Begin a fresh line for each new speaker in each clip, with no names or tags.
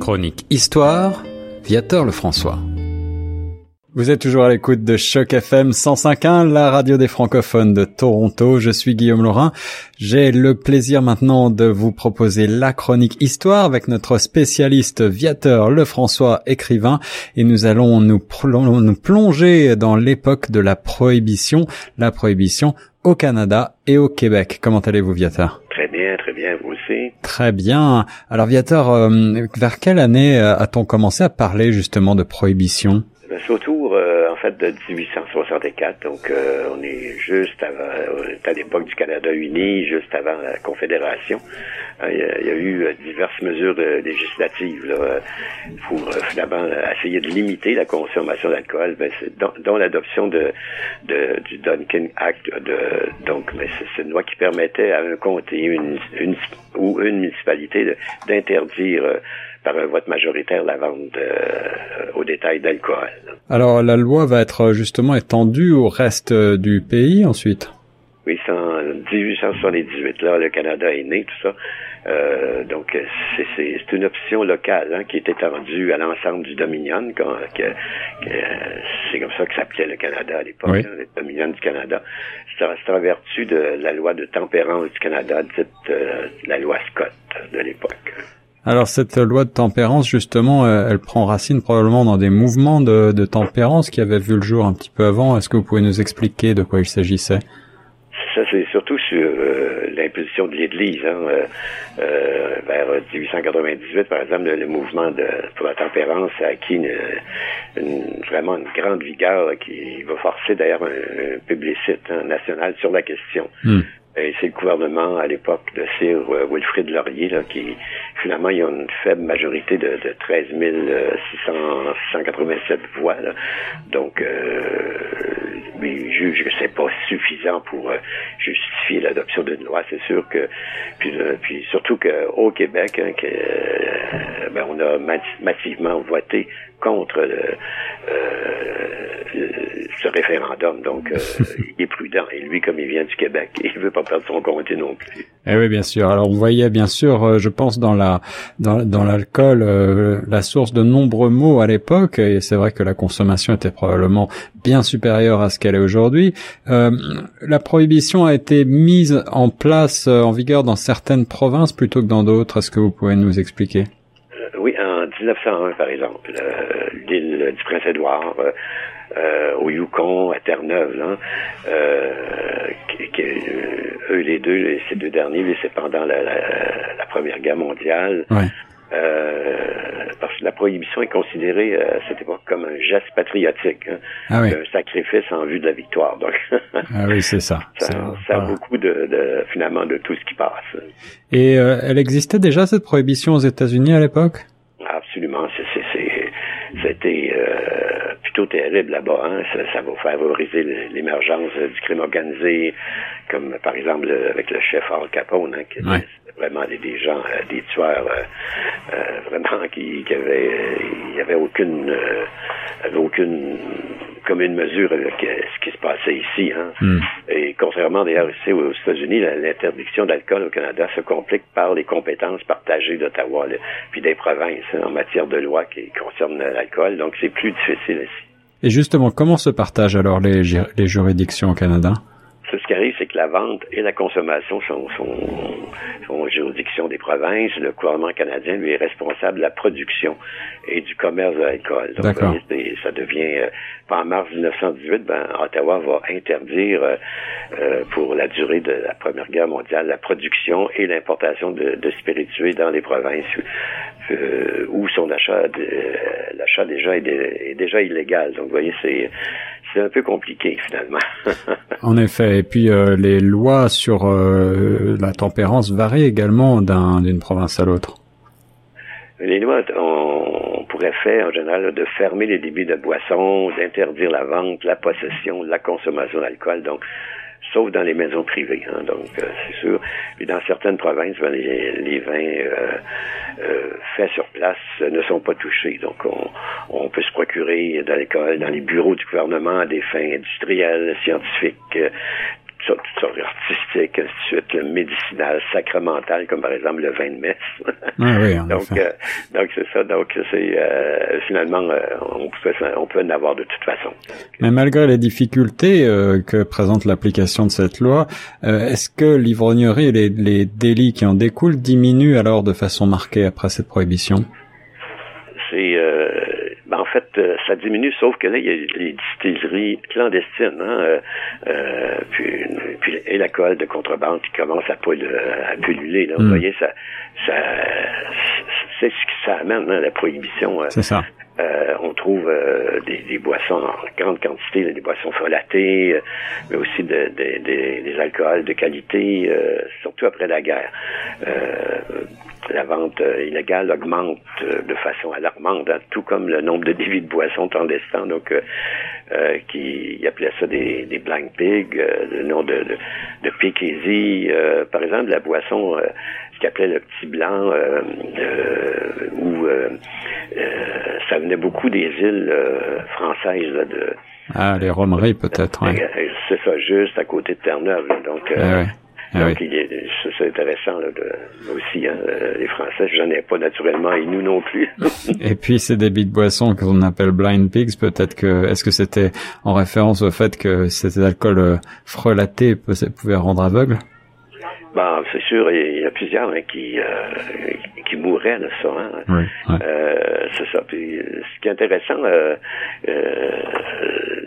Chronique Histoire, Viateur Lefrançois. Vous êtes toujours à l'écoute de Choc FM 105.1, la radio des francophones de Toronto. Je suis Guillaume Laurin. J'ai le plaisir maintenant de vous proposer la chronique histoire avec notre spécialiste Viateur Lefrançois, écrivain. Et nous allons nous, nous plonger dans l'époque de la prohibition, la prohibition au Canada et au Québec. Comment allez-vous, Viateur?
Très bien, très bien, vous aussi.
Très bien. Alors, Viateur, euh, vers quelle année euh, a-t-on commencé à parler justement de prohibition?
Ben, autour, euh, de 1864. Donc, euh, on est juste avant, à l'époque du Canada uni, juste avant la Confédération. Euh, il, y a, eu diverses mesures législatives là, pour finalement essayer de limiter la consommation d'alcool, ben, dont, l'adoption de, de, du Duncan Act. De, donc, ben, c'est une loi qui permettait à un comté ou une municipalité d'interdire par un vote majoritaire la vente euh, au détail d'alcool.
Alors la loi va être justement étendue au reste euh, du pays ensuite?
Oui, c'est en 1878 là, le Canada est né, tout ça. Euh, donc c'est une option locale hein, qui est étendue à l'ensemble du Dominion. c'est comme ça que s'appelait le Canada à l'époque, hein, le Dominion du Canada. C'est en vertu de la loi de tempérance du Canada, dite la loi Scott de l'époque.
Alors cette loi de tempérance, justement, euh, elle prend racine probablement dans des mouvements de, de tempérance qui avaient vu le jour un petit peu avant. Est-ce que vous pouvez nous expliquer de quoi il s'agissait?
Ça, c'est surtout sur euh, l'imposition de l'Église. Hein, euh, euh vers 1898, par exemple, le, mouvement de, pour la tempérance a acquis une, vraiment une grande vigueur qui va forcer d'ailleurs un, publicite hein, national sur la question. Hmm. Et c'est le gouvernement à l'époque de Sir Wilfrid Laurier là, qui finalement il y a une faible majorité de, de 13 687 voix. Là. Donc euh, mais juge que c'est pas suffisant pour euh, justifier l'adoption d'une loi. C'est sûr que puis, euh, puis surtout qu'au Québec, hein, que, euh, ben, on a massivement voté contre ce référendum. Donc, il est prudent. Et lui, comme il vient du Québec, il veut pas perdre son comté non plus.
Eh oui, bien sûr. Alors, on voyait bien sûr, je pense, dans la dans, dans l'alcool, la source de nombreux mots à l'époque. Et c'est vrai que la consommation était probablement bien supérieure à ce qu'elle est aujourd'hui. Euh, la prohibition a été mise en place, euh, en vigueur dans certaines provinces plutôt que dans d'autres. Est-ce que vous pouvez nous expliquer?
euh, 1901, par exemple, l'île du Prince-Édouard, au Yukon, à Terre-Neuve, là, eux les deux, ces deux derniers, c'est pendant la, Première Guerre mondiale. Euh, parce que la prohibition est considérée euh, à cette époque comme un geste patriotique, hein, ah un sacrifice en vue de la victoire. Donc,
ah oui, c'est ça.
Ça, ça a beaucoup de, de, finalement de tout ce qui passe.
Et euh, elle existait déjà cette prohibition aux États-Unis à l'époque?
Absolument. C'était plutôt terrible là-bas. Hein. Ça, ça, va favoriser l'émergence du crime organisé, comme par exemple avec le chef Al Capone, hein, qui vraiment des, gens, euh, des tueurs euh, euh, vraiment qui, qui avaient, il y avait aucune, avait aucune commune mesure avec ce qui se passait ici. Hein. Hmm. Et contrairement d'ailleurs ici aux États-Unis, l'interdiction d'alcool au Canada se complique par les compétences partagées d'Ottawa puis des provinces hein, en matière de loi qui concernent l'alcool. Donc c'est plus difficile ici.
Et justement, comment se partagent alors les, les juridictions au Canada?
Ce qui arrive, c'est que la vente et la consommation sont, sont, sont juridiction des provinces. Le gouvernement canadien, lui, est responsable de la production et du commerce de l'alcool. Donc, ça devient... Euh, en mars 1918, ben, Ottawa va interdire, euh, euh, pour la durée de la Première Guerre mondiale, la production et l'importation de, de spiritueux dans les provinces où son achat, l'achat déjà est, est déjà illégal. Donc, vous voyez, c'est c'est un peu compliqué finalement.
en effet, et puis euh, les lois sur euh, la tempérance varient également d'une province à l'autre.
Les lois, on pourrait faire en général de fermer les débits de boissons, d'interdire la vente, la possession, la consommation d'alcool. Donc, sauf dans les maisons privées. Hein, donc, euh, c'est sûr. Puis dans certaines provinces, ben, les, vins euh, euh, faits sur place ne sont pas touchés. Donc, on, on peut se procurer dans l'école, dans les bureaux du gouvernement, des fins industrielles, scientifiques, sortes, toutes sortes artistiques, suite, le médicinal, sacramental, comme par exemple le vin de messe.
Ah oui,
donc, euh, donc c'est ça. Donc c'est euh, finalement on peut on peut en avoir de toute façon.
Mais malgré les difficultés que présente l'application de cette loi, est-ce que l'ivrognerie et les, les délits qui en découlent diminuent alors de façon marquée après cette prohibition?
Ben, en fait, euh, ça diminue, sauf que là, il y a les distilleries clandestines, hein, euh, euh puis, puis, et l'alcool de contrebande qui commence à, à pulluler. Là. Vous hmm. voyez, ça, ça c'est ce que ça amène, hein, la prohibition.
c'est ça.
Euh, on trouve euh, des, des, boissons en grande quantité, des boissons folatées, euh, mais aussi de, de, des alcools de qualité, surtout après la guerre. La vente illégale augmente de façon alarmante, hein, tout comme le nombre de débits de boissons clandestins. Donc, qui appelaient ça des, des blind pigs, le nom de, de, de par exemple, la boisson ce qu'il appelait le petit blanc, euh, euh, où euh, ça venait beaucoup des îles françaises de
ah les romeries peut-être. Ouais.
C'est ça, juste à côté de Terre-Neuve. Donc, ah ah donc c'est intéressant là, de, aussi, hein, les Français, j'en ai pas naturellement et nous non plus.
et puis ces débits de boissons qu'on appelle blind pigs, peut-être que est-ce que c'était en référence au fait que c'était alcool frelaté pouvait rendre aveugle?
Ben, c'est sûr, il y a plusieurs hein, qui, euh, qui mourraient de ça. Hein. Euh, c'est ça. Puis, ce qui est intéressant, euh, euh,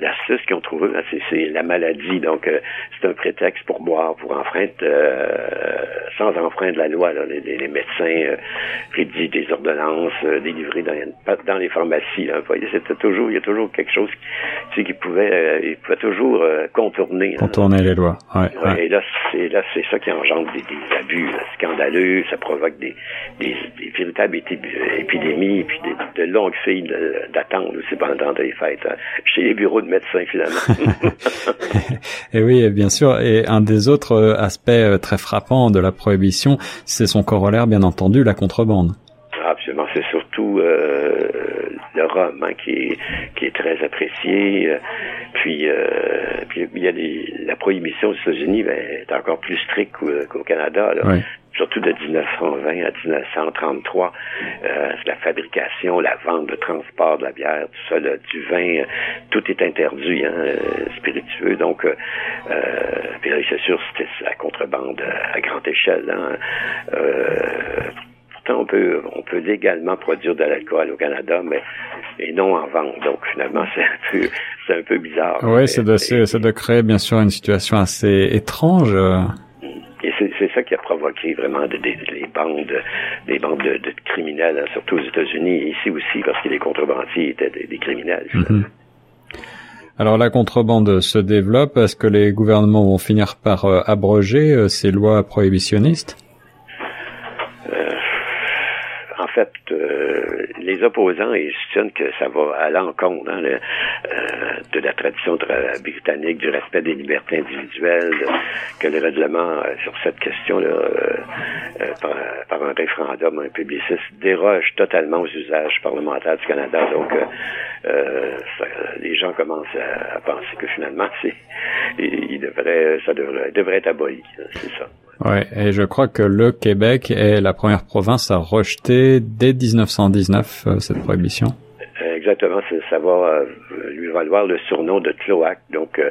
l'astuce qu'ils ont trouvé, c'est la maladie. Donc, euh, c'est un prétexte pour boire, pour enfreindre, euh, sans enfreindre la loi. Là. Les, les, médecins rédigent des ordonnances délivrées dans, dans les pharmacies. Là. Vous voyez, c'était toujours, il y a toujours quelque chose qui, qui pouvait, il pouvait toujours contourner.
Contourner les lois. Ouais,
Et là, c'est là, c'est ça qui engendre des, abus scandaleux, ça provoque des, des, véritables épidémies, puis des, de longues files d'attente aussi pendant les fêtes, hein, chez les bureaux de médecins finalement.
et oui, bien sûr. Et un des autres euh, aspects euh, très frappants de la prohibition, c'est son corollaire, bien entendu, la contrebande.
Absolument, c'est surtout euh, le rhum hein, qui, est, qui est très apprécié. Puis, euh, puis il y a la prohibition aux États-Unis ben, est encore plus stricte qu'au Canada. Là. Surtout de 1920 à 1933, euh, la fabrication, la vente, le transport de la bière, tout ça, du vin, tout est interdit, hein, spiritueux. Donc, euh, puis là, c'est sûr, c'était la contrebande à grande échelle. Hein. On peut, on peut légalement produire de l'alcool au Canada, mais et non en vente. Donc finalement, c'est un peu, c'est un peu bizarre.
Oui, c'est de, c'est de créer bien sûr une situation assez étrange.
Et c'est ça qui a provoqué vraiment des, des, bandes, des bandes de, de criminels, hein, surtout aux États-Unis, ici aussi, parce que les contrebandiers étaient des, criminels. Mhm.
Alors la contrebande se développe. Est-ce que les gouvernements vont finir par euh, abroger euh, ces lois prohibitionnistes?
Euh, les opposants ils soutiennent que ça va à l'encontre hein, euh, de la tradition britannique, du respect des libertés individuelles, que le règlement euh, sur cette question-là, par, un référendum, un publiciste, déroge totalement aux usages parlementaires du Canada. Donc, les gens commencent à, penser que finalement, c'est, il, devrait, ça devrait, devrait être aboli. C'est ça.
Ouais, et je crois que le Québec est la première province à rejeter dès 1919 euh, cette prohibition.
Exactement, ça va euh, lui valoir le surnom de cloaque, donc euh,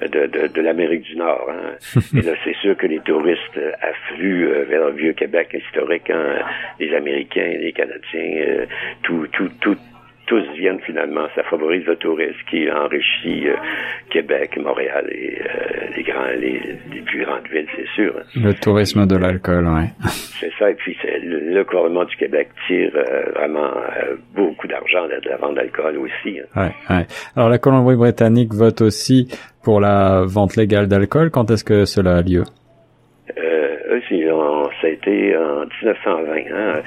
de, de, de l'Amérique du Nord. Hein. et là, c'est sûr que les touristes affluent vers le vieux Québec historique, hein, les Américains, les Canadiens, tout, tout, tout, tous viennent finalement. Ça favorise le tourisme qui enrichit euh, Québec, Montréal et euh, les grands, les, plus grandes villes, c'est sûr.
Le tourisme de l'alcool, oui.
C'est ça. Et puis le, le, gouvernement du Québec tire euh, vraiment beaucoup d'argent de la vente d'alcool aussi.
Hein. Ouais, ouais. Alors la Colombie-Britannique vote aussi pour la vente légale d'alcool. Quand est-ce que cela a lieu?
Ça a été en 1920. Hein,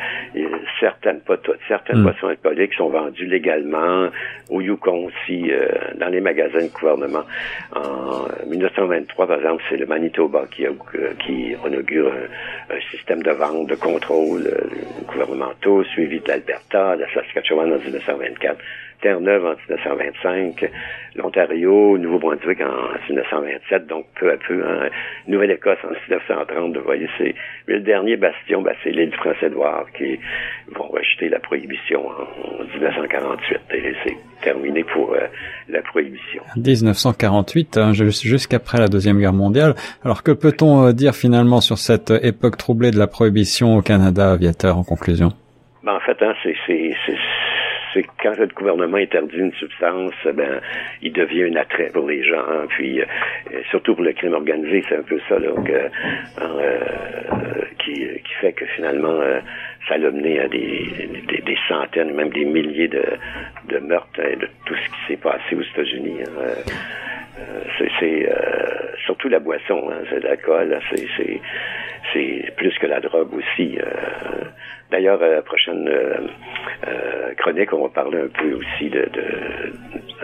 certaines, pas toutes, certaines mm. boissons alcooliques sont vendues légalement au Yukon aussi, euh, dans les magasins de gouvernement. En 1923, par exemple, c'est le Manitoba qui, a, qui inaugure un, système de vente, de contrôle euh, gouvernementaux, suivi de l'Alberta, de la Saskatchewan en 1924 Terre-Neuve en 1925, l'Ontario, Nouveau-Brunswick en 1927, donc peu à peu, hein, Nouvelle-Écosse en 1930, vous voyez, c'est le dernier bastion, ben, c'est l'île Prince-Édouard qui vont rejeter la prohibition en, 1948 et c'est terminé pour euh, la prohibition.
1948, hein, jusqu'après la Deuxième Guerre mondiale. Alors que peut-on euh, dire finalement sur cette époque troublée de la prohibition au Canada, aviateur, en conclusion?
Ben, en fait, hein, c'est c'est quand le gouvernement interdit une substance, ben, il devient un attrait pour les gens. Puis, euh, surtout pour le crime organisé, c'est un peu ça donc, euh, euh, qui, qui fait que finalement, ça l'a mené à des, des, centaines, même des milliers de, de meurtres et de tout ce qui s'est passé aux États-Unis. Hein. c'est surtout la boisson, hein, c'est l'alcool, c'est c'est plus que la drogue aussi. D'ailleurs, la prochaine euh, chronique, on va parler un peu aussi de,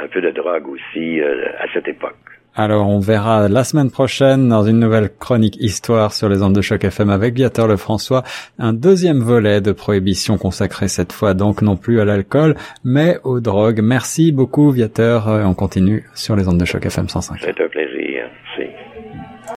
un peu de drogue aussi euh, à cette époque.
Alors, on verra la semaine prochaine dans une nouvelle chronique histoire sur les ondes de choc FM avec Viateur Lefrançois, un deuxième volet de prohibition consacré cette fois donc non plus à l'alcool, mais aux drogues. Merci beaucoup Viateur, on continue sur les ondes de choc FM 105.
C'est un plaisir.